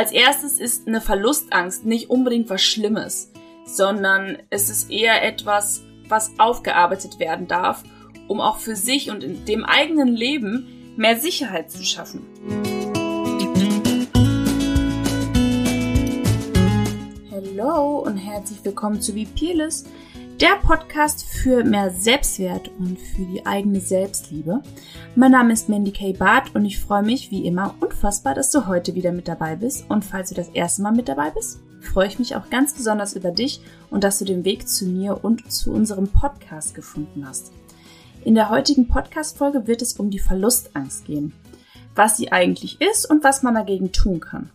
Als erstes ist eine Verlustangst nicht unbedingt was Schlimmes, sondern es ist eher etwas, was aufgearbeitet werden darf, um auch für sich und in dem eigenen Leben mehr Sicherheit zu schaffen. Hallo und herzlich willkommen zu Peerless, der Podcast für mehr Selbstwert und für die eigene Selbstliebe. Mein Name ist Mandy K. Barth und ich freue mich wie immer unfassbar, dass du heute wieder mit dabei bist. Und falls du das erste Mal mit dabei bist, freue ich mich auch ganz besonders über dich und dass du den Weg zu mir und zu unserem Podcast gefunden hast. In der heutigen Podcast-Folge wird es um die Verlustangst gehen. Was sie eigentlich ist und was man dagegen tun kann.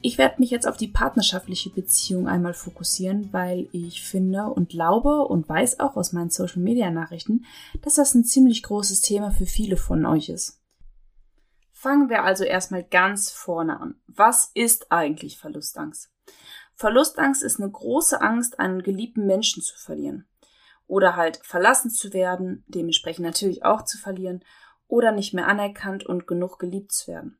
Ich werde mich jetzt auf die partnerschaftliche Beziehung einmal fokussieren, weil ich finde und glaube und weiß auch aus meinen Social Media Nachrichten, dass das ein ziemlich großes Thema für viele von euch ist. Fangen wir also erstmal ganz vorne an. Was ist eigentlich Verlustangst? Verlustangst ist eine große Angst, einen geliebten Menschen zu verlieren. Oder halt verlassen zu werden, dementsprechend natürlich auch zu verlieren, oder nicht mehr anerkannt und genug geliebt zu werden.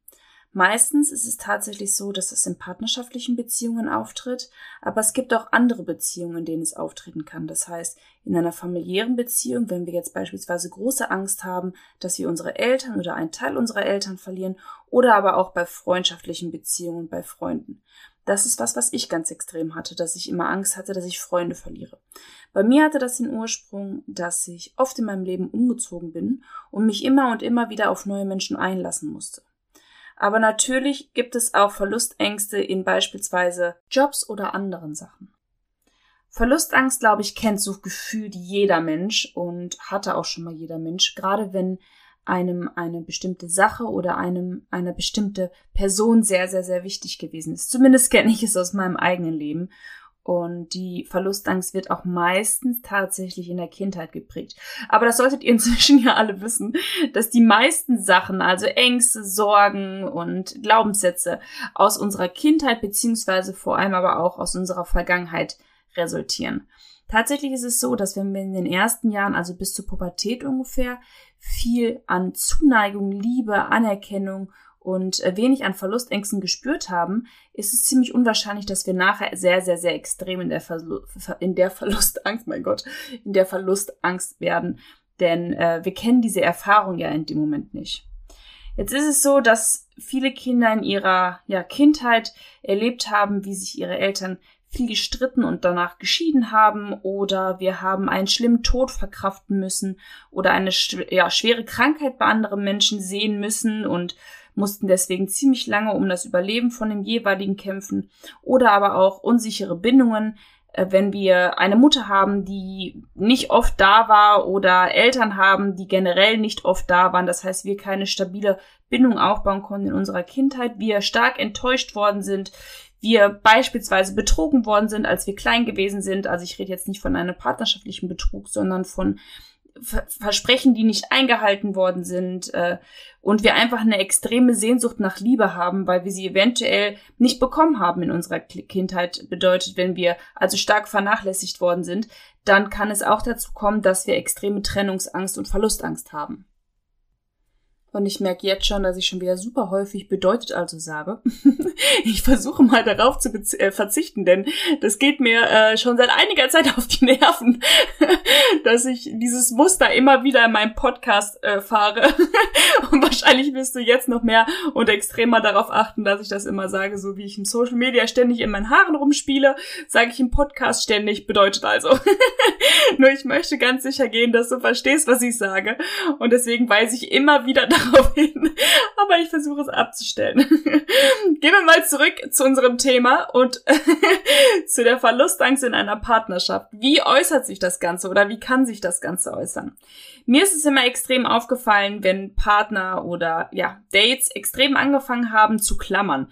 Meistens ist es tatsächlich so, dass es in partnerschaftlichen Beziehungen auftritt, aber es gibt auch andere Beziehungen, in denen es auftreten kann. Das heißt, in einer familiären Beziehung, wenn wir jetzt beispielsweise große Angst haben, dass wir unsere Eltern oder einen Teil unserer Eltern verlieren, oder aber auch bei freundschaftlichen Beziehungen, bei Freunden. Das ist was, was ich ganz extrem hatte, dass ich immer Angst hatte, dass ich Freunde verliere. Bei mir hatte das den Ursprung, dass ich oft in meinem Leben umgezogen bin und mich immer und immer wieder auf neue Menschen einlassen musste. Aber natürlich gibt es auch Verlustängste in beispielsweise Jobs oder anderen Sachen. Verlustangst, glaube ich, kennt so gefühlt jeder Mensch und hatte auch schon mal jeder Mensch, gerade wenn einem eine bestimmte Sache oder einem eine bestimmte Person sehr, sehr, sehr wichtig gewesen ist. Zumindest kenne ich es aus meinem eigenen Leben. Und die Verlustangst wird auch meistens tatsächlich in der Kindheit geprägt. Aber das solltet ihr inzwischen ja alle wissen, dass die meisten Sachen, also Ängste, Sorgen und Glaubenssätze aus unserer Kindheit beziehungsweise vor allem aber auch aus unserer Vergangenheit resultieren. Tatsächlich ist es so, dass wenn wir in den ersten Jahren, also bis zur Pubertät ungefähr, viel an Zuneigung, Liebe, Anerkennung und äh, wenig an Verlustängsten gespürt haben, ist es ziemlich unwahrscheinlich, dass wir nachher sehr, sehr, sehr extrem in der, Verlu in der Verlustangst, mein Gott, in der Verlustangst werden. Denn äh, wir kennen diese Erfahrung ja in dem Moment nicht. Jetzt ist es so, dass viele Kinder in ihrer ja, Kindheit erlebt haben, wie sich ihre Eltern viel gestritten und danach geschieden haben oder wir haben einen schlimmen Tod verkraften müssen oder eine ja, schwere Krankheit bei anderen Menschen sehen müssen und mussten deswegen ziemlich lange um das Überleben von dem jeweiligen kämpfen oder aber auch unsichere Bindungen, äh, wenn wir eine Mutter haben, die nicht oft da war oder Eltern haben, die generell nicht oft da waren, das heißt, wir keine stabile Bindung aufbauen konnten in unserer Kindheit, wir stark enttäuscht worden sind, wir beispielsweise betrogen worden sind, als wir klein gewesen sind. Also ich rede jetzt nicht von einem partnerschaftlichen Betrug, sondern von Versprechen, die nicht eingehalten worden sind äh, und wir einfach eine extreme Sehnsucht nach Liebe haben, weil wir sie eventuell nicht bekommen haben in unserer Kindheit, bedeutet, wenn wir also stark vernachlässigt worden sind, dann kann es auch dazu kommen, dass wir extreme Trennungsangst und Verlustangst haben. Und ich merke jetzt schon, dass ich schon wieder super häufig bedeutet also sage. ich versuche mal darauf zu äh, verzichten, denn das geht mir äh, schon seit einiger Zeit auf die Nerven, dass ich dieses Muster immer wieder in meinem Podcast äh, fahre. und wahrscheinlich wirst du jetzt noch mehr und extremer darauf achten, dass ich das immer sage, so wie ich im Social Media ständig in meinen Haaren rumspiele, sage ich im Podcast ständig, bedeutet also. Nur ich möchte ganz sicher gehen, dass du verstehst, was ich sage. Und deswegen weise ich immer wieder darauf hin. Aber ich versuche es abzustellen. Gehen wir mal zurück zu unserem Thema und zu der Verlustangst in einer Partnerschaft. Wie äußert sich das Ganze oder wie kann sich das Ganze äußern? Mir ist es immer extrem aufgefallen, wenn Partner oder ja, Dates extrem angefangen haben zu klammern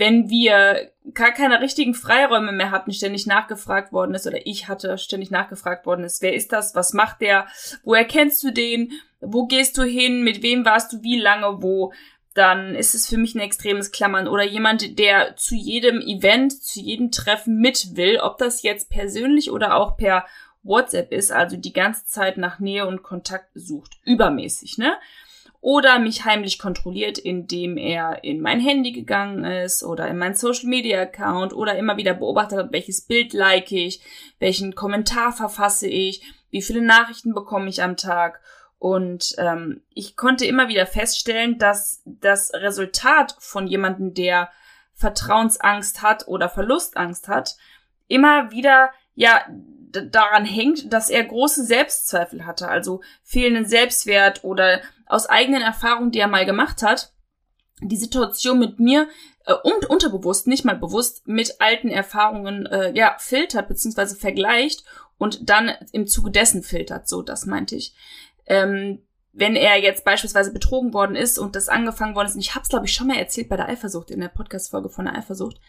wenn wir gar keine richtigen Freiräume mehr hatten, ständig nachgefragt worden ist, oder ich hatte ständig nachgefragt worden ist, wer ist das, was macht der, woher kennst du den, wo gehst du hin, mit wem warst du wie lange wo, dann ist es für mich ein extremes Klammern. Oder jemand, der zu jedem Event, zu jedem Treffen mit will, ob das jetzt persönlich oder auch per WhatsApp ist, also die ganze Zeit nach Nähe und Kontakt sucht. Übermäßig, ne? Oder mich heimlich kontrolliert, indem er in mein Handy gegangen ist oder in meinen Social Media Account oder immer wieder beobachtet hat, welches Bild like ich, welchen Kommentar verfasse ich, wie viele Nachrichten bekomme ich am Tag. Und ähm, ich konnte immer wieder feststellen, dass das Resultat von jemandem, der Vertrauensangst hat oder Verlustangst hat, immer wieder ja daran hängt, dass er große Selbstzweifel hatte, also fehlenden Selbstwert oder aus eigenen Erfahrungen, die er mal gemacht hat, die Situation mit mir äh, und unterbewusst, nicht mal bewusst, mit alten Erfahrungen äh, ja filtert beziehungsweise vergleicht und dann im Zuge dessen filtert. So, das meinte ich. Ähm, wenn er jetzt beispielsweise betrogen worden ist und das angefangen worden ist, und ich habe es glaube ich schon mal erzählt bei der Eifersucht in der Podcast-Folge von der Eifersucht,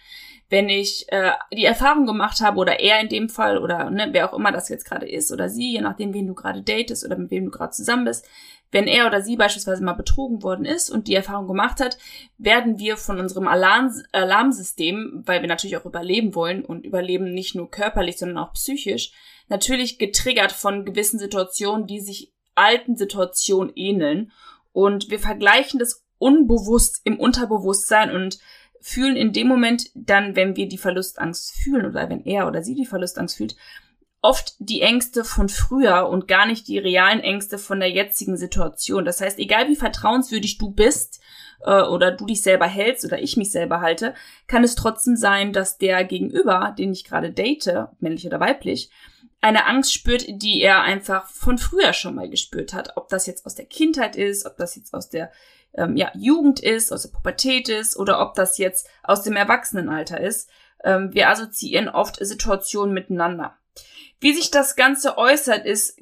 wenn ich äh, die Erfahrung gemacht habe oder er in dem Fall oder ne, wer auch immer das jetzt gerade ist oder sie, je nachdem, wen du gerade datest oder mit wem du gerade zusammen bist, wenn er oder sie beispielsweise mal betrogen worden ist und die Erfahrung gemacht hat, werden wir von unserem Alarm Alarmsystem, weil wir natürlich auch überleben wollen und überleben nicht nur körperlich, sondern auch psychisch, natürlich getriggert von gewissen Situationen, die sich alten Situationen ähneln. Und wir vergleichen das unbewusst im Unterbewusstsein und fühlen in dem Moment dann, wenn wir die Verlustangst fühlen oder wenn er oder sie die Verlustangst fühlt, oft die Ängste von früher und gar nicht die realen Ängste von der jetzigen Situation. Das heißt, egal wie vertrauenswürdig du bist äh, oder du dich selber hältst oder ich mich selber halte, kann es trotzdem sein, dass der Gegenüber, den ich gerade date, männlich oder weiblich, eine Angst spürt, die er einfach von früher schon mal gespürt hat. Ob das jetzt aus der Kindheit ist, ob das jetzt aus der ähm, ja, Jugend ist, aus der Pubertät ist oder ob das jetzt aus dem Erwachsenenalter ist. Ähm, wir assoziieren oft Situationen miteinander. Wie sich das Ganze äußert, ist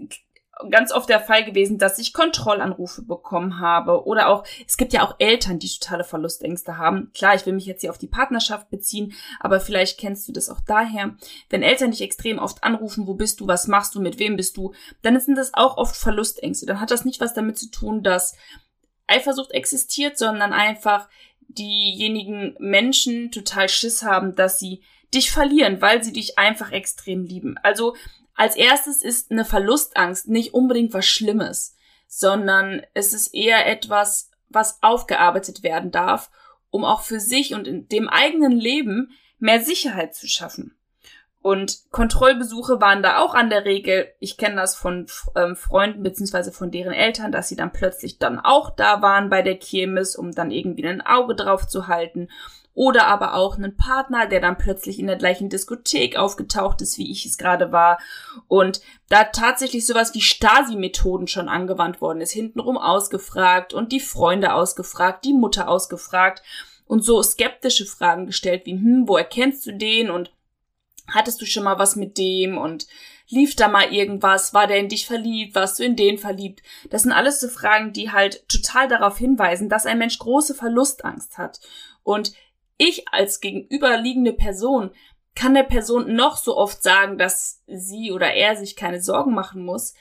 ganz oft der Fall gewesen, dass ich Kontrollanrufe bekommen habe oder auch, es gibt ja auch Eltern, die totale Verlustängste haben. Klar, ich will mich jetzt hier auf die Partnerschaft beziehen, aber vielleicht kennst du das auch daher. Wenn Eltern dich extrem oft anrufen, wo bist du, was machst du, mit wem bist du, dann sind das auch oft Verlustängste. Dann hat das nicht was damit zu tun, dass Eifersucht existiert, sondern einfach diejenigen Menschen total Schiss haben, dass sie dich verlieren, weil sie dich einfach extrem lieben. Also als erstes ist eine Verlustangst nicht unbedingt was Schlimmes, sondern es ist eher etwas, was aufgearbeitet werden darf, um auch für sich und in dem eigenen Leben mehr Sicherheit zu schaffen. Und Kontrollbesuche waren da auch an der Regel. Ich kenne das von ähm, Freunden beziehungsweise von deren Eltern, dass sie dann plötzlich dann auch da waren bei der Kirmes, um dann irgendwie ein Auge drauf zu halten. Oder aber auch einen Partner, der dann plötzlich in der gleichen Diskothek aufgetaucht ist, wie ich es gerade war. Und da tatsächlich sowas wie Stasi-Methoden schon angewandt worden ist, hintenrum ausgefragt und die Freunde ausgefragt, die Mutter ausgefragt und so skeptische Fragen gestellt wie, hm, wo erkennst du den? Und hattest du schon mal was mit dem und lief da mal irgendwas, war der in dich verliebt, warst du in den verliebt? Das sind alles so Fragen, die halt total darauf hinweisen, dass ein Mensch große Verlustangst hat. Und ich als gegenüberliegende Person kann der Person noch so oft sagen, dass sie oder er sich keine Sorgen machen muss.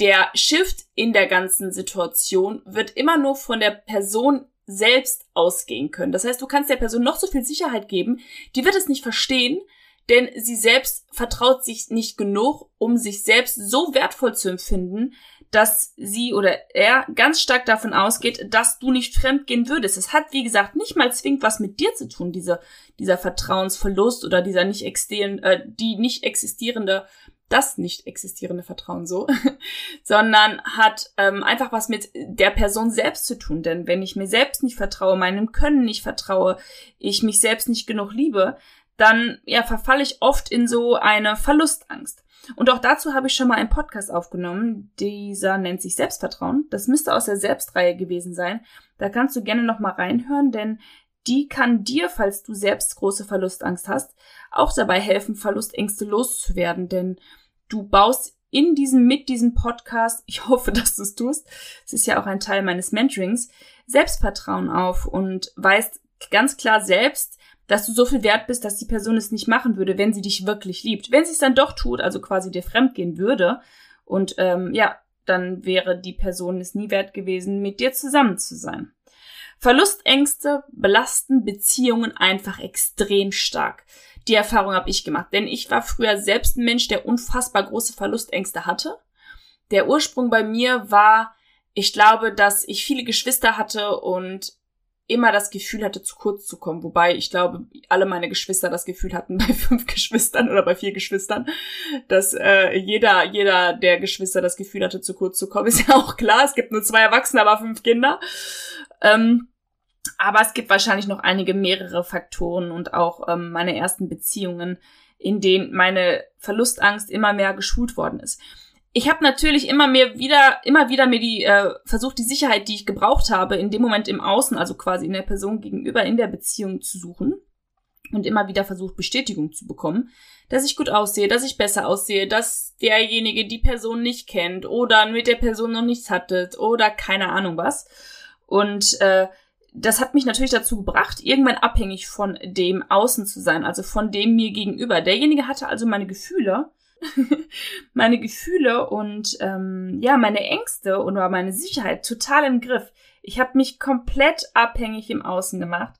Der Shift in der ganzen Situation wird immer nur von der Person selbst ausgehen können. Das heißt, du kannst der Person noch so viel Sicherheit geben, die wird es nicht verstehen, denn sie selbst vertraut sich nicht genug, um sich selbst so wertvoll zu empfinden, dass sie oder er ganz stark davon ausgeht, dass du nicht fremdgehen würdest. Es hat, wie gesagt, nicht mal zwingend was mit dir zu tun, dieser, dieser Vertrauensverlust oder dieser nicht existierende, äh, die nicht existierende, das nicht existierende Vertrauen so, sondern hat ähm, einfach was mit der Person selbst zu tun. Denn wenn ich mir selbst nicht vertraue, meinem Können nicht vertraue, ich mich selbst nicht genug liebe, dann ja verfalle ich oft in so eine Verlustangst. Und auch dazu habe ich schon mal einen Podcast aufgenommen. Dieser nennt sich Selbstvertrauen. Das müsste aus der Selbstreihe gewesen sein. Da kannst du gerne noch mal reinhören, denn die kann dir, falls du selbst große Verlustangst hast, auch dabei helfen, Verlustängste loszuwerden, denn du baust in diesem, mit diesem Podcast, ich hoffe, dass du es tust, es ist ja auch ein Teil meines Mentorings, Selbstvertrauen auf und weißt ganz klar selbst, dass du so viel wert bist, dass die Person es nicht machen würde, wenn sie dich wirklich liebt. Wenn sie es dann doch tut, also quasi dir fremdgehen würde, und ähm, ja, dann wäre die Person es nie wert gewesen, mit dir zusammen zu sein. Verlustängste belasten Beziehungen einfach extrem stark. Die Erfahrung habe ich gemacht, denn ich war früher selbst ein Mensch, der unfassbar große Verlustängste hatte. Der Ursprung bei mir war ich glaube, dass ich viele Geschwister hatte und immer das Gefühl hatte, zu kurz zu kommen. Wobei ich glaube, alle meine Geschwister das Gefühl hatten bei fünf Geschwistern oder bei vier Geschwistern, dass äh, jeder, jeder der Geschwister das Gefühl hatte, zu kurz zu kommen. Ist ja auch klar, es gibt nur zwei Erwachsene, aber fünf Kinder. Ähm, aber es gibt wahrscheinlich noch einige mehrere Faktoren und auch ähm, meine ersten Beziehungen, in denen meine Verlustangst immer mehr geschult worden ist ich habe natürlich immer mehr wieder, immer wieder mir die äh, versucht, die Sicherheit, die ich gebraucht habe, in dem Moment im Außen, also quasi in der Person gegenüber, in der Beziehung zu suchen und immer wieder versucht, Bestätigung zu bekommen, dass ich gut aussehe, dass ich besser aussehe, dass derjenige die Person nicht kennt oder mit der Person noch nichts hattet oder keine Ahnung was. Und äh, das hat mich natürlich dazu gebracht, irgendwann abhängig von dem Außen zu sein, also von dem mir gegenüber. Derjenige hatte also meine Gefühle meine Gefühle und ähm, ja, meine Ängste oder meine Sicherheit total im Griff. Ich habe mich komplett abhängig im Außen gemacht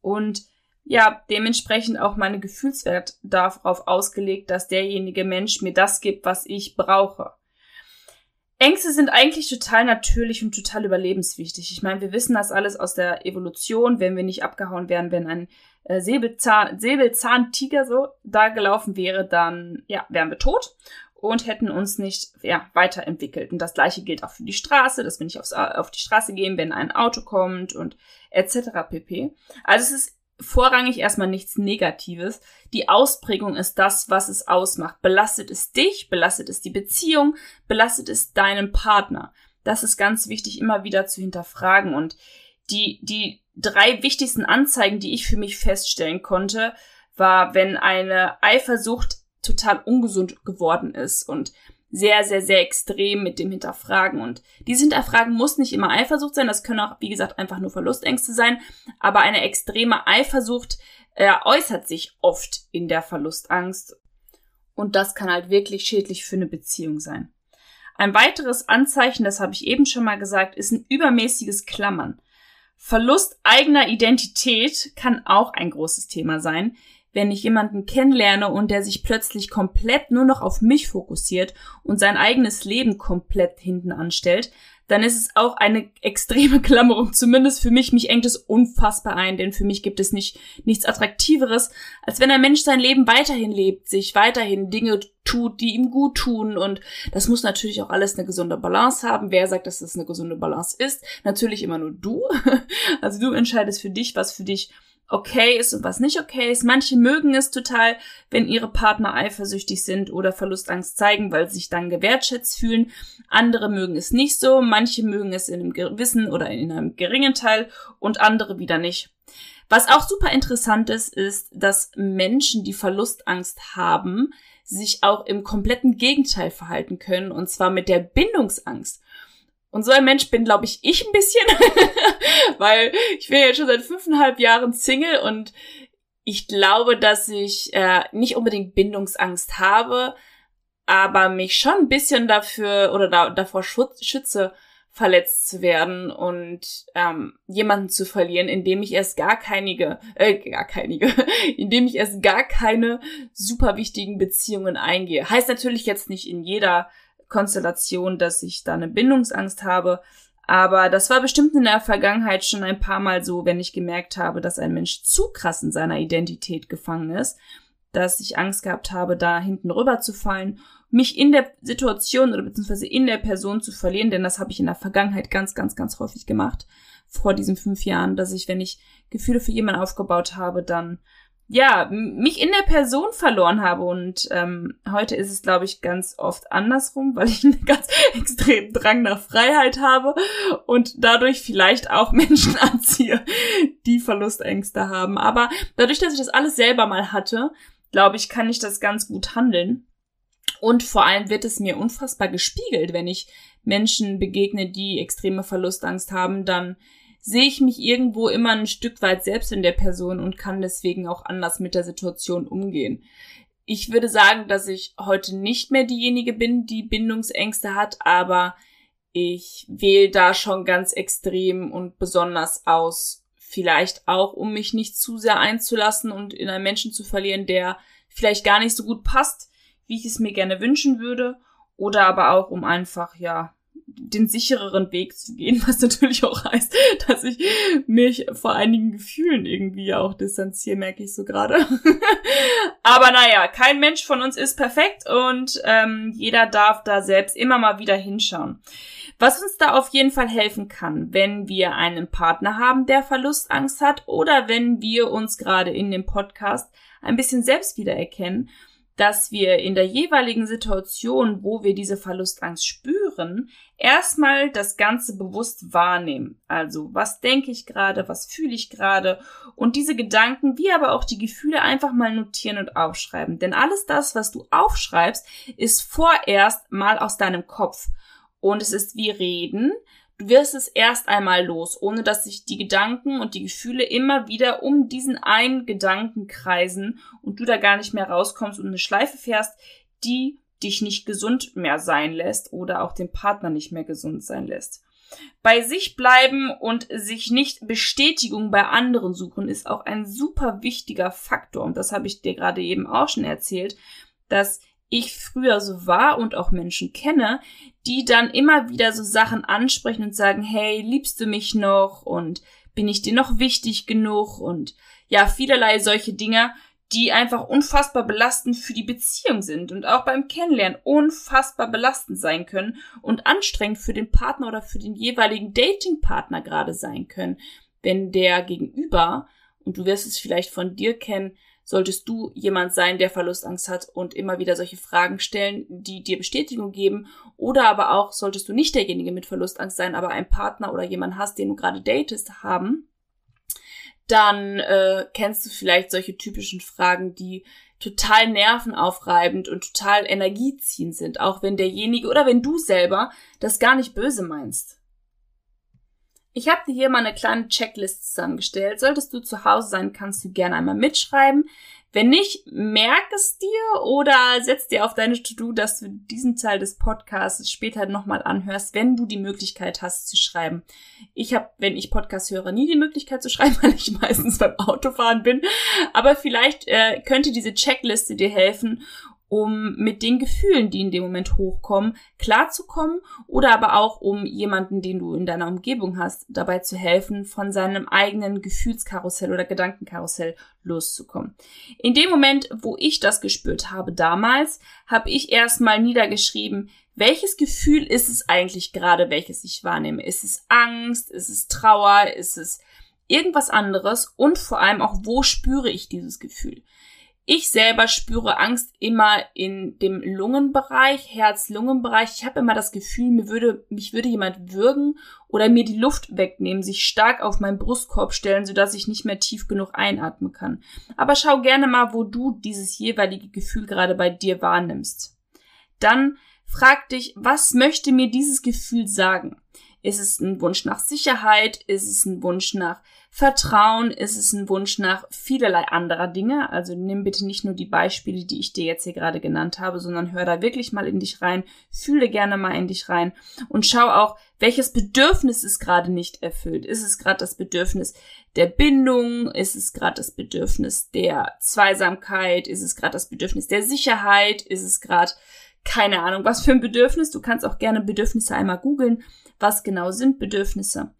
und ja, dementsprechend auch meine Gefühlswert darauf ausgelegt, dass derjenige Mensch mir das gibt, was ich brauche. Ängste sind eigentlich total natürlich und total überlebenswichtig. Ich meine, wir wissen das alles aus der Evolution, wenn wir nicht abgehauen wären, wenn ein äh, Säbelzahn, Säbelzahntiger so da gelaufen wäre, dann ja, wären wir tot und hätten uns nicht ja, weiterentwickelt. Und das gleiche gilt auch für die Straße, dass wir nicht aufs, auf die Straße gehen, wenn ein Auto kommt und etc. pp. Also es ist vorrangig erstmal nichts Negatives. Die Ausprägung ist das, was es ausmacht. Belastet es dich, belastet es die Beziehung, belastet es deinen Partner. Das ist ganz wichtig, immer wieder zu hinterfragen. Und die, die drei wichtigsten Anzeigen, die ich für mich feststellen konnte, war, wenn eine Eifersucht total ungesund geworden ist und sehr, sehr, sehr extrem mit dem Hinterfragen. Und dieses Hinterfragen muss nicht immer Eifersucht sein, das können auch, wie gesagt, einfach nur Verlustängste sein, aber eine extreme Eifersucht äh, äußert sich oft in der Verlustangst. Und das kann halt wirklich schädlich für eine Beziehung sein. Ein weiteres Anzeichen, das habe ich eben schon mal gesagt, ist ein übermäßiges Klammern. Verlust eigener Identität kann auch ein großes Thema sein. Wenn ich jemanden kennenlerne und der sich plötzlich komplett nur noch auf mich fokussiert und sein eigenes Leben komplett hinten anstellt, dann ist es auch eine extreme Klammerung, zumindest für mich. Mich engt es unfassbar ein, denn für mich gibt es nicht nichts Attraktiveres, als wenn ein Mensch sein Leben weiterhin lebt, sich weiterhin Dinge tut, die ihm gut tun. Und das muss natürlich auch alles eine gesunde Balance haben. Wer sagt, dass das eine gesunde Balance ist? Natürlich immer nur du. Also du entscheidest für dich, was für dich okay ist und was nicht okay ist. Manche mögen es total, wenn ihre Partner eifersüchtig sind oder Verlustangst zeigen, weil sie sich dann gewertschätzt fühlen. Andere mögen es nicht so. Manche mögen es in einem gewissen oder in einem geringen Teil und andere wieder nicht. Was auch super interessant ist, ist, dass Menschen, die Verlustangst haben, sich auch im kompletten Gegenteil verhalten können, und zwar mit der Bindungsangst. Und so ein Mensch bin, glaube ich, ich ein bisschen, weil ich bin jetzt schon seit fünfeinhalb Jahren Single und ich glaube, dass ich äh, nicht unbedingt Bindungsangst habe, aber mich schon ein bisschen dafür oder da, davor schütze, verletzt zu werden und ähm, jemanden zu verlieren, indem ich erst gar keinige, äh, gar keinige, indem ich erst gar keine super wichtigen Beziehungen eingehe. Heißt natürlich jetzt nicht in jeder Konstellation, dass ich da eine Bindungsangst habe. Aber das war bestimmt in der Vergangenheit schon ein paar Mal so, wenn ich gemerkt habe, dass ein Mensch zu krass in seiner Identität gefangen ist, dass ich Angst gehabt habe, da hinten rüber zu fallen, mich in der Situation oder beziehungsweise in der Person zu verlieren, denn das habe ich in der Vergangenheit ganz, ganz, ganz häufig gemacht, vor diesen fünf Jahren, dass ich, wenn ich Gefühle für jemanden aufgebaut habe, dann ja, mich in der Person verloren habe. Und ähm, heute ist es, glaube ich, ganz oft andersrum, weil ich einen ganz extremen Drang nach Freiheit habe und dadurch vielleicht auch Menschen anziehe, die Verlustängste haben. Aber dadurch, dass ich das alles selber mal hatte, glaube ich, kann ich das ganz gut handeln. Und vor allem wird es mir unfassbar gespiegelt, wenn ich Menschen begegne, die extreme Verlustangst haben, dann sehe ich mich irgendwo immer ein Stück weit selbst in der Person und kann deswegen auch anders mit der Situation umgehen. Ich würde sagen, dass ich heute nicht mehr diejenige bin, die Bindungsängste hat, aber ich wähle da schon ganz extrem und besonders aus. Vielleicht auch, um mich nicht zu sehr einzulassen und in einen Menschen zu verlieren, der vielleicht gar nicht so gut passt, wie ich es mir gerne wünschen würde. Oder aber auch, um einfach, ja, den sichereren Weg zu gehen, was natürlich auch heißt, dass ich mich vor einigen Gefühlen irgendwie auch distanziere, merke ich so gerade. Aber naja, kein Mensch von uns ist perfekt und ähm, jeder darf da selbst immer mal wieder hinschauen. Was uns da auf jeden Fall helfen kann, wenn wir einen Partner haben, der Verlustangst hat oder wenn wir uns gerade in dem Podcast ein bisschen selbst wiedererkennen dass wir in der jeweiligen Situation, wo wir diese Verlustangst spüren, erstmal das Ganze bewusst wahrnehmen. Also, was denke ich gerade, was fühle ich gerade und diese Gedanken, wie aber auch die Gefühle einfach mal notieren und aufschreiben. Denn alles das, was du aufschreibst, ist vorerst mal aus deinem Kopf. Und es ist wie Reden, Du wirst es erst einmal los, ohne dass sich die Gedanken und die Gefühle immer wieder um diesen einen Gedanken kreisen und du da gar nicht mehr rauskommst und eine Schleife fährst, die dich nicht gesund mehr sein lässt oder auch den Partner nicht mehr gesund sein lässt. Bei sich bleiben und sich nicht Bestätigung bei anderen suchen ist auch ein super wichtiger Faktor und das habe ich dir gerade eben auch schon erzählt, dass ich früher so war und auch Menschen kenne, die dann immer wieder so Sachen ansprechen und sagen, hey, liebst du mich noch? Und bin ich dir noch wichtig genug? Und ja, vielerlei solche Dinge, die einfach unfassbar belastend für die Beziehung sind und auch beim Kennenlernen unfassbar belastend sein können und anstrengend für den Partner oder für den jeweiligen Datingpartner gerade sein können, wenn der Gegenüber, und du wirst es vielleicht von dir kennen, solltest du jemand sein, der Verlustangst hat und immer wieder solche Fragen stellen, die dir Bestätigung geben. Oder aber auch solltest du nicht derjenige mit Verlustangst sein, aber einen Partner oder jemand hast, den du gerade datest, haben, dann äh, kennst du vielleicht solche typischen Fragen, die total nervenaufreibend und total energieziehend sind, auch wenn derjenige oder wenn du selber das gar nicht böse meinst. Ich habe dir hier mal eine kleine Checklist zusammengestellt. Solltest du zu Hause sein, kannst du gerne einmal mitschreiben. Wenn nicht, merk es dir oder setz dir auf deine To-Do, dass du diesen Teil des Podcasts später nochmal anhörst, wenn du die Möglichkeit hast zu schreiben. Ich habe, wenn ich Podcast höre, nie die Möglichkeit zu schreiben, weil ich meistens beim Autofahren bin. Aber vielleicht äh, könnte diese Checkliste dir helfen, um mit den Gefühlen, die in dem Moment hochkommen, klarzukommen oder aber auch um jemanden, den du in deiner Umgebung hast, dabei zu helfen, von seinem eigenen Gefühlskarussell oder Gedankenkarussell loszukommen. In dem Moment, wo ich das gespürt habe damals, habe ich erstmal niedergeschrieben, welches Gefühl ist es eigentlich gerade, welches ich wahrnehme? Ist es Angst? Ist es Trauer? Ist es irgendwas anderes? Und vor allem auch, wo spüre ich dieses Gefühl? Ich selber spüre Angst immer in dem Lungenbereich, Herz-Lungen-Bereich. Ich habe immer das Gefühl, mir würde, mich würde jemand würgen oder mir die Luft wegnehmen, sich stark auf meinen Brustkorb stellen, sodass ich nicht mehr tief genug einatmen kann. Aber schau gerne mal, wo du dieses jeweilige Gefühl gerade bei dir wahrnimmst. Dann frag dich, was möchte mir dieses Gefühl sagen? Ist es ein Wunsch nach Sicherheit? Ist es ein Wunsch nach Vertrauen? Ist es ein Wunsch nach vielerlei anderer Dinge? Also nimm bitte nicht nur die Beispiele, die ich dir jetzt hier gerade genannt habe, sondern hör da wirklich mal in dich rein, fühle gerne mal in dich rein und schau auch, welches Bedürfnis ist gerade nicht erfüllt. Ist es gerade das Bedürfnis der Bindung? Ist es gerade das Bedürfnis der Zweisamkeit? Ist es gerade das Bedürfnis der Sicherheit? Ist es gerade keine Ahnung, was für ein Bedürfnis. Du kannst auch gerne Bedürfnisse einmal googeln. Was genau sind Bedürfnisse?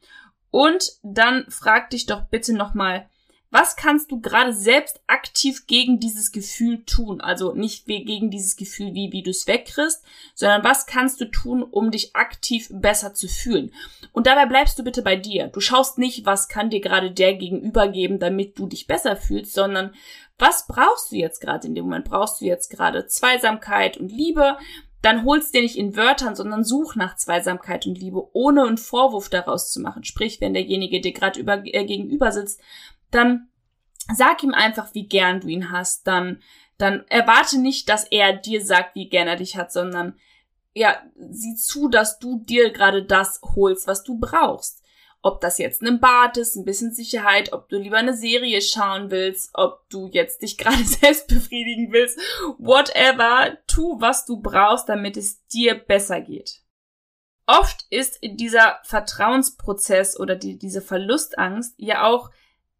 Und dann frag dich doch bitte nochmal, was kannst du gerade selbst aktiv gegen dieses Gefühl tun? Also nicht gegen dieses Gefühl, wie, wie du es wegkriegst, sondern was kannst du tun, um dich aktiv besser zu fühlen? Und dabei bleibst du bitte bei dir. Du schaust nicht, was kann dir gerade der gegenüber geben, damit du dich besser fühlst, sondern was brauchst du jetzt gerade in dem Moment? Brauchst du jetzt gerade Zweisamkeit und Liebe? Dann holst dir nicht in Wörtern, sondern such nach Zweisamkeit und Liebe, ohne einen Vorwurf daraus zu machen. Sprich, wenn derjenige dir gerade äh, gegenüber sitzt, dann sag ihm einfach, wie gern du ihn hast. Dann, dann erwarte nicht, dass er dir sagt, wie gern er dich hat, sondern ja, sieh zu, dass du dir gerade das holst, was du brauchst. Ob das jetzt ein Bad ist, ein bisschen Sicherheit, ob du lieber eine Serie schauen willst, ob du jetzt dich gerade selbst befriedigen willst, whatever, tu, was du brauchst, damit es dir besser geht. Oft ist dieser Vertrauensprozess oder die, diese Verlustangst ja auch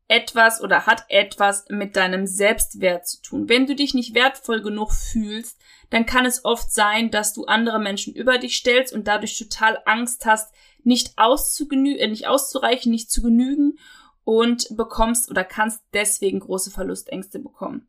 etwas oder hat etwas mit deinem Selbstwert zu tun. Wenn du dich nicht wertvoll genug fühlst, dann kann es oft sein, dass du andere Menschen über dich stellst und dadurch total Angst hast, nicht, auszugenü äh, nicht auszureichen, nicht zu genügen und bekommst oder kannst deswegen große Verlustängste bekommen.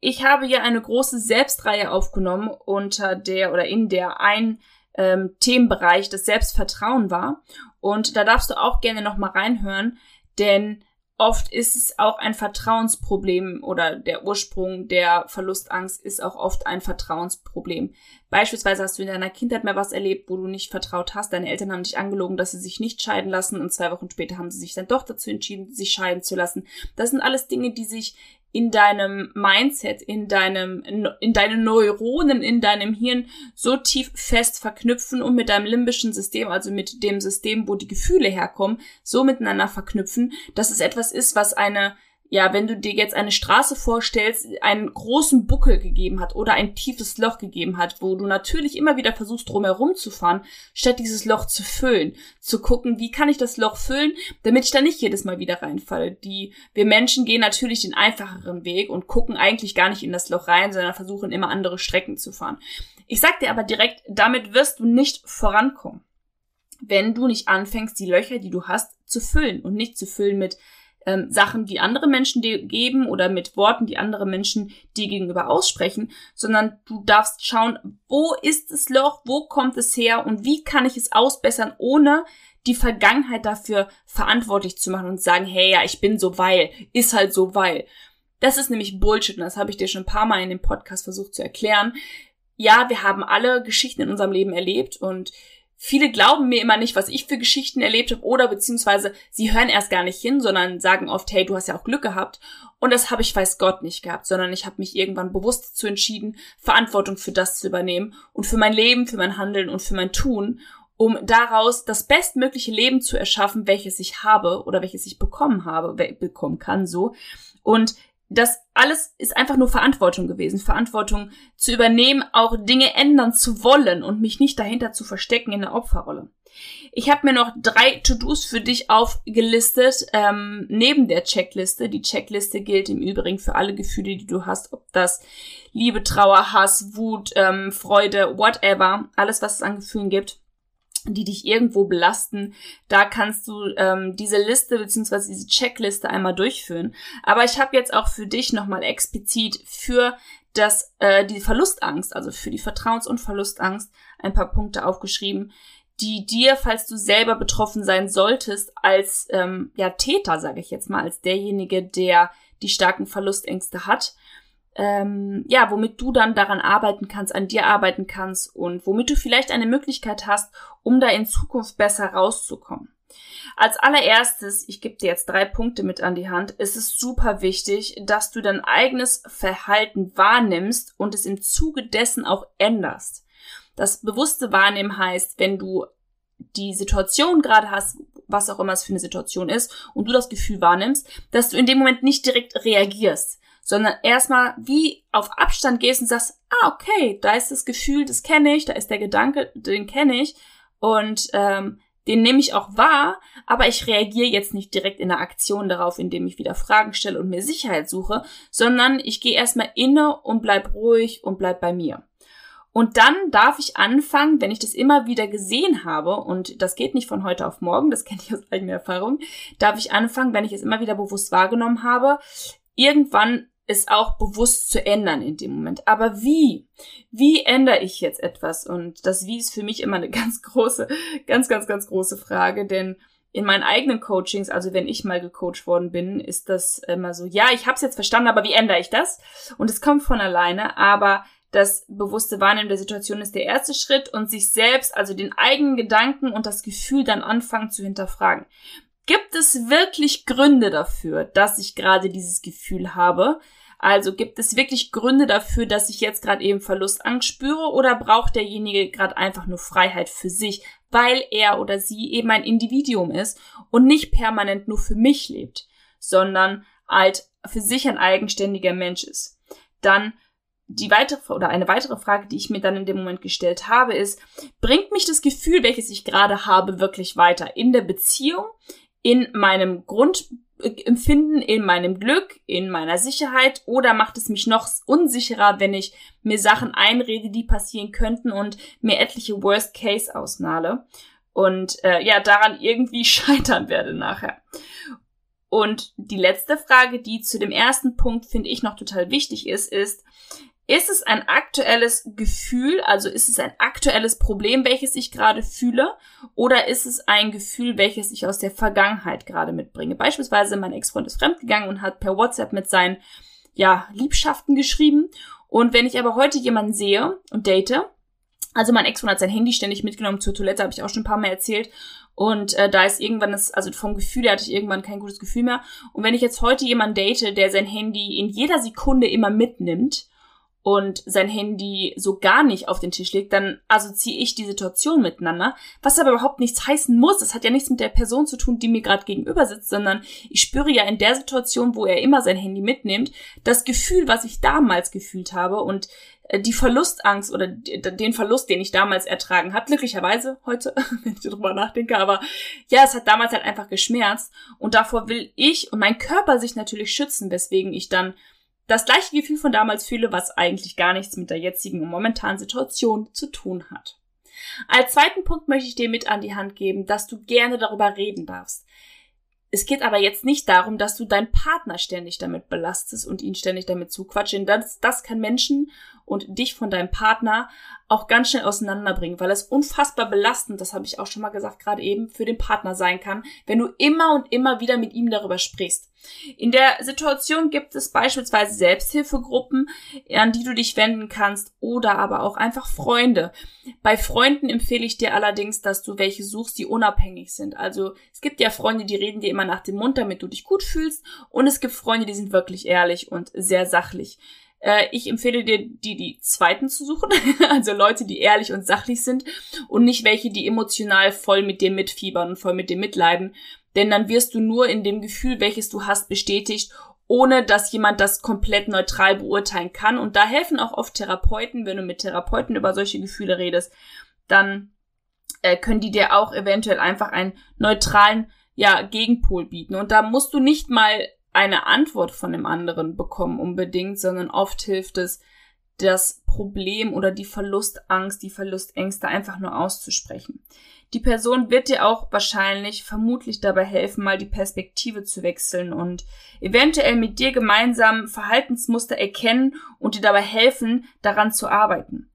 Ich habe hier eine große Selbstreihe aufgenommen, unter der oder in der ein ähm, Themenbereich das Selbstvertrauen war. Und da darfst du auch gerne nochmal reinhören, denn oft ist es auch ein Vertrauensproblem oder der Ursprung der Verlustangst ist auch oft ein Vertrauensproblem. Beispielsweise hast du in deiner Kindheit mal was erlebt, wo du nicht vertraut hast. Deine Eltern haben dich angelogen, dass sie sich nicht scheiden lassen und zwei Wochen später haben sie sich dann doch dazu entschieden, sich scheiden zu lassen. Das sind alles Dinge, die sich in deinem Mindset, in deinem, in deinen Neuronen, in deinem Hirn so tief fest verknüpfen und mit deinem limbischen System, also mit dem System, wo die Gefühle herkommen, so miteinander verknüpfen, dass es etwas ist, was eine ja, wenn du dir jetzt eine Straße vorstellst, einen großen Buckel gegeben hat oder ein tiefes Loch gegeben hat, wo du natürlich immer wieder versuchst, drumherum zu fahren, statt dieses Loch zu füllen, zu gucken, wie kann ich das Loch füllen, damit ich da nicht jedes Mal wieder reinfalle. Die, wir Menschen gehen natürlich den einfacheren Weg und gucken eigentlich gar nicht in das Loch rein, sondern versuchen immer andere Strecken zu fahren. Ich sag dir aber direkt, damit wirst du nicht vorankommen. Wenn du nicht anfängst, die Löcher, die du hast, zu füllen und nicht zu füllen mit ähm, Sachen, die andere Menschen dir geben oder mit Worten, die andere Menschen dir gegenüber aussprechen, sondern du darfst schauen, wo ist das Loch, wo kommt es her und wie kann ich es ausbessern, ohne die Vergangenheit dafür verantwortlich zu machen und sagen, hey, ja, ich bin so weil, ist halt so weil. Das ist nämlich Bullshit und das habe ich dir schon ein paar Mal in dem Podcast versucht zu erklären. Ja, wir haben alle Geschichten in unserem Leben erlebt und Viele glauben mir immer nicht, was ich für Geschichten erlebt habe oder beziehungsweise sie hören erst gar nicht hin, sondern sagen oft, hey, du hast ja auch Glück gehabt. Und das habe ich weiß Gott nicht gehabt, sondern ich habe mich irgendwann bewusst dazu entschieden, Verantwortung für das zu übernehmen und für mein Leben, für mein Handeln und für mein Tun, um daraus das bestmögliche Leben zu erschaffen, welches ich habe oder welches ich bekommen habe, bekommen kann, so. Und das alles ist einfach nur Verantwortung gewesen. Verantwortung zu übernehmen, auch Dinge ändern zu wollen und mich nicht dahinter zu verstecken in der Opferrolle. Ich habe mir noch drei To-Dos für dich aufgelistet, ähm, neben der Checkliste. Die Checkliste gilt im Übrigen für alle Gefühle, die du hast, ob das Liebe, Trauer, Hass, Wut, ähm, Freude, whatever, alles, was es an Gefühlen gibt die dich irgendwo belasten, da kannst du ähm, diese Liste beziehungsweise diese Checkliste einmal durchführen. Aber ich habe jetzt auch für dich nochmal explizit für das äh, die Verlustangst, also für die Vertrauens- und Verlustangst, ein paar Punkte aufgeschrieben, die dir, falls du selber betroffen sein solltest, als ähm, ja Täter, sage ich jetzt mal, als derjenige, der die starken Verlustängste hat, ähm, ja, womit du dann daran arbeiten kannst, an dir arbeiten kannst und womit du vielleicht eine Möglichkeit hast, um da in Zukunft besser rauszukommen. Als allererstes, ich gebe dir jetzt drei Punkte mit an die Hand, ist es super wichtig, dass du dein eigenes Verhalten wahrnimmst und es im Zuge dessen auch änderst. Das bewusste Wahrnehmen heißt, wenn du die Situation gerade hast, was auch immer es für eine Situation ist, und du das Gefühl wahrnimmst, dass du in dem Moment nicht direkt reagierst, sondern erstmal wie auf Abstand gehst und sagst, ah, okay, da ist das Gefühl, das kenne ich, da ist der Gedanke, den kenne ich und ähm, den nehme ich auch wahr, aber ich reagiere jetzt nicht direkt in der Aktion darauf, indem ich wieder Fragen stelle und mir Sicherheit suche, sondern ich gehe erstmal inne und bleib ruhig und bleib bei mir. Und dann darf ich anfangen, wenn ich das immer wieder gesehen habe, und das geht nicht von heute auf morgen, das kenne ich aus eigener Erfahrung, darf ich anfangen, wenn ich es immer wieder bewusst wahrgenommen habe, irgendwann es auch bewusst zu ändern in dem Moment. Aber wie? Wie ändere ich jetzt etwas? Und das Wie ist für mich immer eine ganz große, ganz, ganz, ganz große Frage, denn in meinen eigenen Coachings, also wenn ich mal gecoacht worden bin, ist das immer so, ja, ich habe es jetzt verstanden, aber wie ändere ich das? Und es kommt von alleine, aber das bewusste Wahrnehmen der Situation ist der erste Schritt und sich selbst, also den eigenen Gedanken und das Gefühl dann anfangen zu hinterfragen. Gibt es wirklich Gründe dafür, dass ich gerade dieses Gefühl habe? Also gibt es wirklich Gründe dafür, dass ich jetzt gerade eben Verlustangst spüre oder braucht derjenige gerade einfach nur Freiheit für sich, weil er oder sie eben ein Individuum ist und nicht permanent nur für mich lebt, sondern halt für sich ein eigenständiger Mensch ist. Dann die weitere oder eine weitere Frage, die ich mir dann in dem Moment gestellt habe, ist, bringt mich das Gefühl, welches ich gerade habe, wirklich weiter in der Beziehung, in meinem Grund, Empfinden in meinem Glück, in meiner Sicherheit oder macht es mich noch unsicherer, wenn ich mir Sachen einrede, die passieren könnten und mir etliche Worst Case ausnale und äh, ja daran irgendwie scheitern werde nachher. Und die letzte Frage, die zu dem ersten Punkt finde ich noch total wichtig ist, ist, ist es ein aktuelles Gefühl, also ist es ein aktuelles Problem, welches ich gerade fühle, oder ist es ein Gefühl, welches ich aus der Vergangenheit gerade mitbringe? Beispielsweise mein Ex-Freund ist fremdgegangen und hat per WhatsApp mit seinen, ja, Liebschaften geschrieben. Und wenn ich aber heute jemanden sehe und date, also mein Ex-Freund hat sein Handy ständig mitgenommen zur Toilette, habe ich auch schon ein paar Mal erzählt. Und äh, da ist irgendwann das, also vom Gefühl her hatte ich irgendwann kein gutes Gefühl mehr. Und wenn ich jetzt heute jemanden date, der sein Handy in jeder Sekunde immer mitnimmt, und sein Handy so gar nicht auf den Tisch legt, dann assoziiere ich die Situation miteinander, was aber überhaupt nichts heißen muss. Es hat ja nichts mit der Person zu tun, die mir gerade gegenüber sitzt, sondern ich spüre ja in der Situation, wo er immer sein Handy mitnimmt, das Gefühl, was ich damals gefühlt habe und äh, die Verlustangst oder den Verlust, den ich damals ertragen habe, glücklicherweise heute, wenn ich darüber nachdenke, aber ja, es hat damals halt einfach geschmerzt und davor will ich und mein Körper sich natürlich schützen, weswegen ich dann das gleiche Gefühl von damals fühle, was eigentlich gar nichts mit der jetzigen und momentanen Situation zu tun hat. Als zweiten Punkt möchte ich dir mit an die Hand geben, dass du gerne darüber reden darfst. Es geht aber jetzt nicht darum, dass du deinen Partner ständig damit belastest und ihn ständig damit zuquatschen. Das, das kann Menschen und dich von deinem Partner auch ganz schnell auseinanderbringen, weil es unfassbar belastend, das habe ich auch schon mal gesagt, gerade eben für den Partner sein kann, wenn du immer und immer wieder mit ihm darüber sprichst. In der Situation gibt es beispielsweise Selbsthilfegruppen, an die du dich wenden kannst oder aber auch einfach Freunde. Bei Freunden empfehle ich dir allerdings, dass du welche suchst, die unabhängig sind. Also es gibt ja Freunde, die reden dir immer nach dem Mund, damit du dich gut fühlst und es gibt Freunde, die sind wirklich ehrlich und sehr sachlich. Äh, ich empfehle dir, die, die zweiten zu suchen. also Leute, die ehrlich und sachlich sind und nicht welche, die emotional voll mit dir mitfiebern und voll mit dir mitleiden. Denn dann wirst du nur in dem Gefühl, welches du hast, bestätigt, ohne dass jemand das komplett neutral beurteilen kann. Und da helfen auch oft Therapeuten, wenn du mit Therapeuten über solche Gefühle redest, dann äh, können die dir auch eventuell einfach einen neutralen ja, Gegenpol bieten. Und da musst du nicht mal eine Antwort von dem anderen bekommen unbedingt, sondern oft hilft es, das Problem oder die Verlustangst, die Verlustängste einfach nur auszusprechen. Die Person wird dir auch wahrscheinlich vermutlich dabei helfen, mal die Perspektive zu wechseln und eventuell mit dir gemeinsam Verhaltensmuster erkennen und dir dabei helfen, daran zu arbeiten.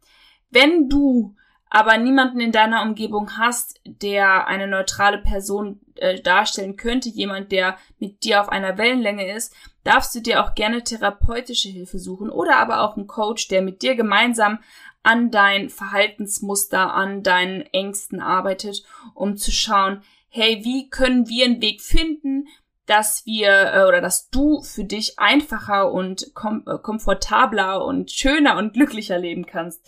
Wenn du aber niemanden in deiner Umgebung hast, der eine neutrale Person äh, darstellen könnte, jemand, der mit dir auf einer Wellenlänge ist, darfst du dir auch gerne therapeutische Hilfe suchen oder aber auch einen Coach, der mit dir gemeinsam an dein Verhaltensmuster, an deinen Ängsten arbeitet, um zu schauen, hey, wie können wir einen Weg finden, dass wir äh, oder dass du für dich einfacher und kom äh, komfortabler und schöner und glücklicher leben kannst.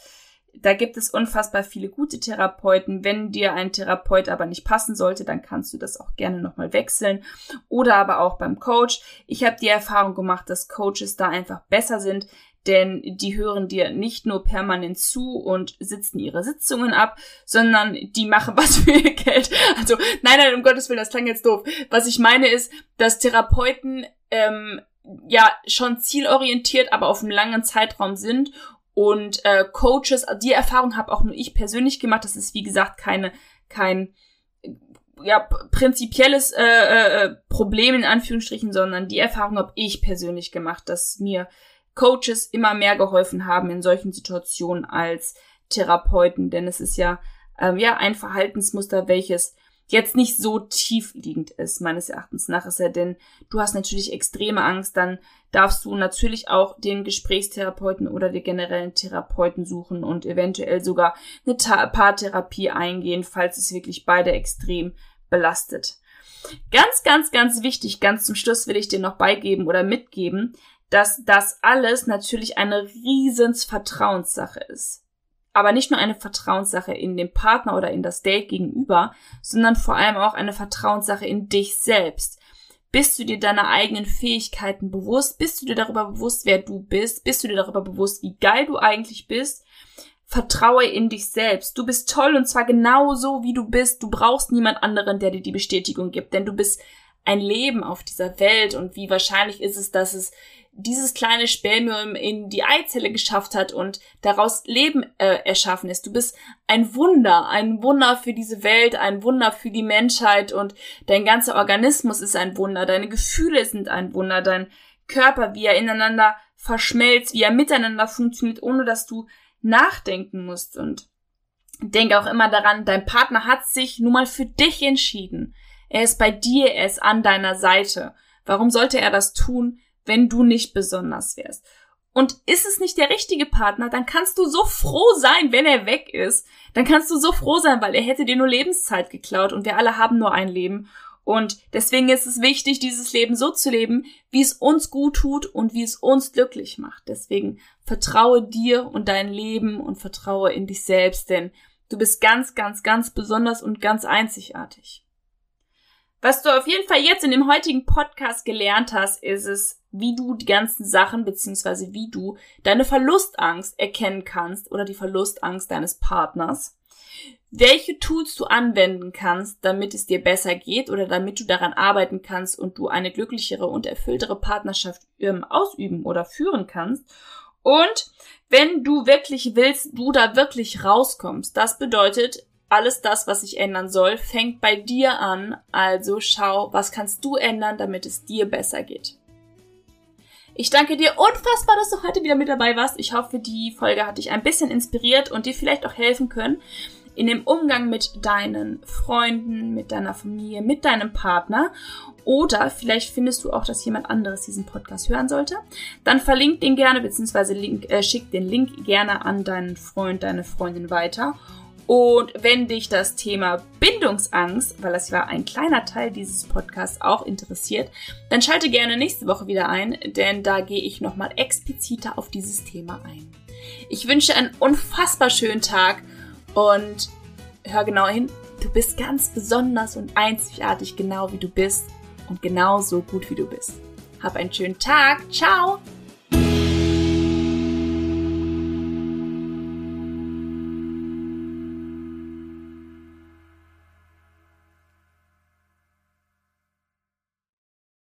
Da gibt es unfassbar viele gute Therapeuten. Wenn dir ein Therapeut aber nicht passen sollte, dann kannst du das auch gerne nochmal wechseln. Oder aber auch beim Coach. Ich habe die Erfahrung gemacht, dass Coaches da einfach besser sind, denn die hören dir nicht nur permanent zu und sitzen ihre Sitzungen ab, sondern die machen was für ihr Geld. Also nein, nein, um Gottes Willen, das klang jetzt doof. Was ich meine ist, dass Therapeuten ähm, ja schon zielorientiert, aber auf einem langen Zeitraum sind und äh, Coaches, die Erfahrung habe auch nur ich persönlich gemacht. Das ist wie gesagt keine kein ja prinzipielles äh, äh, Problem in Anführungsstrichen, sondern die Erfahrung habe ich persönlich gemacht, dass mir Coaches immer mehr geholfen haben in solchen Situationen als Therapeuten, denn es ist ja ähm, ja ein Verhaltensmuster, welches jetzt nicht so tief liegend ist, meines Erachtens nach. Ist ja denn, du hast natürlich extreme Angst, dann darfst du natürlich auch den Gesprächstherapeuten oder den generellen Therapeuten suchen und eventuell sogar eine Paartherapie eingehen, falls es wirklich beide extrem belastet. Ganz, ganz, ganz wichtig, ganz zum Schluss will ich dir noch beigeben oder mitgeben, dass das alles natürlich eine riesens Vertrauenssache ist aber nicht nur eine Vertrauenssache in den Partner oder in das Date gegenüber, sondern vor allem auch eine Vertrauenssache in dich selbst. Bist du dir deiner eigenen Fähigkeiten bewusst? Bist du dir darüber bewusst, wer du bist? Bist du dir darüber bewusst, wie geil du eigentlich bist? Vertraue in dich selbst. Du bist toll und zwar genau so, wie du bist. Du brauchst niemand anderen, der dir die Bestätigung gibt, denn du bist ein Leben auf dieser Welt und wie wahrscheinlich ist es, dass es dieses kleine Spermium in die Eizelle geschafft hat und daraus Leben äh, erschaffen ist. Du bist ein Wunder, ein Wunder für diese Welt, ein Wunder für die Menschheit und dein ganzer Organismus ist ein Wunder, deine Gefühle sind ein Wunder, dein Körper, wie er ineinander verschmelzt, wie er miteinander funktioniert, ohne dass du nachdenken musst und denke auch immer daran, dein Partner hat sich nun mal für dich entschieden. Er ist bei dir, er ist an deiner Seite. Warum sollte er das tun, wenn du nicht besonders wärst? Und ist es nicht der richtige Partner, dann kannst du so froh sein, wenn er weg ist. Dann kannst du so froh sein, weil er hätte dir nur Lebenszeit geklaut und wir alle haben nur ein Leben. Und deswegen ist es wichtig, dieses Leben so zu leben, wie es uns gut tut und wie es uns glücklich macht. Deswegen vertraue dir und dein Leben und vertraue in dich selbst, denn du bist ganz, ganz, ganz besonders und ganz einzigartig. Was du auf jeden Fall jetzt in dem heutigen Podcast gelernt hast, ist es, wie du die ganzen Sachen beziehungsweise wie du deine Verlustangst erkennen kannst oder die Verlustangst deines Partners, welche Tools du anwenden kannst, damit es dir besser geht oder damit du daran arbeiten kannst und du eine glücklichere und erfülltere Partnerschaft ähm, ausüben oder führen kannst. Und wenn du wirklich willst, du da wirklich rauskommst, das bedeutet, alles das, was sich ändern soll, fängt bei dir an. Also schau, was kannst du ändern, damit es dir besser geht. Ich danke dir unfassbar, dass du heute wieder mit dabei warst. Ich hoffe, die Folge hat dich ein bisschen inspiriert und dir vielleicht auch helfen können in dem Umgang mit deinen Freunden, mit deiner Familie, mit deinem Partner. Oder vielleicht findest du auch, dass jemand anderes diesen Podcast hören sollte. Dann verlink den gerne, beziehungsweise link, äh, schick den Link gerne an deinen Freund, deine Freundin weiter. Und wenn dich das Thema Bindungsangst, weil das war ein kleiner Teil dieses Podcasts, auch interessiert, dann schalte gerne nächste Woche wieder ein, denn da gehe ich nochmal expliziter auf dieses Thema ein. Ich wünsche einen unfassbar schönen Tag und hör genau hin, du bist ganz besonders und einzigartig genau wie du bist und genauso gut wie du bist. Hab einen schönen Tag. Ciao!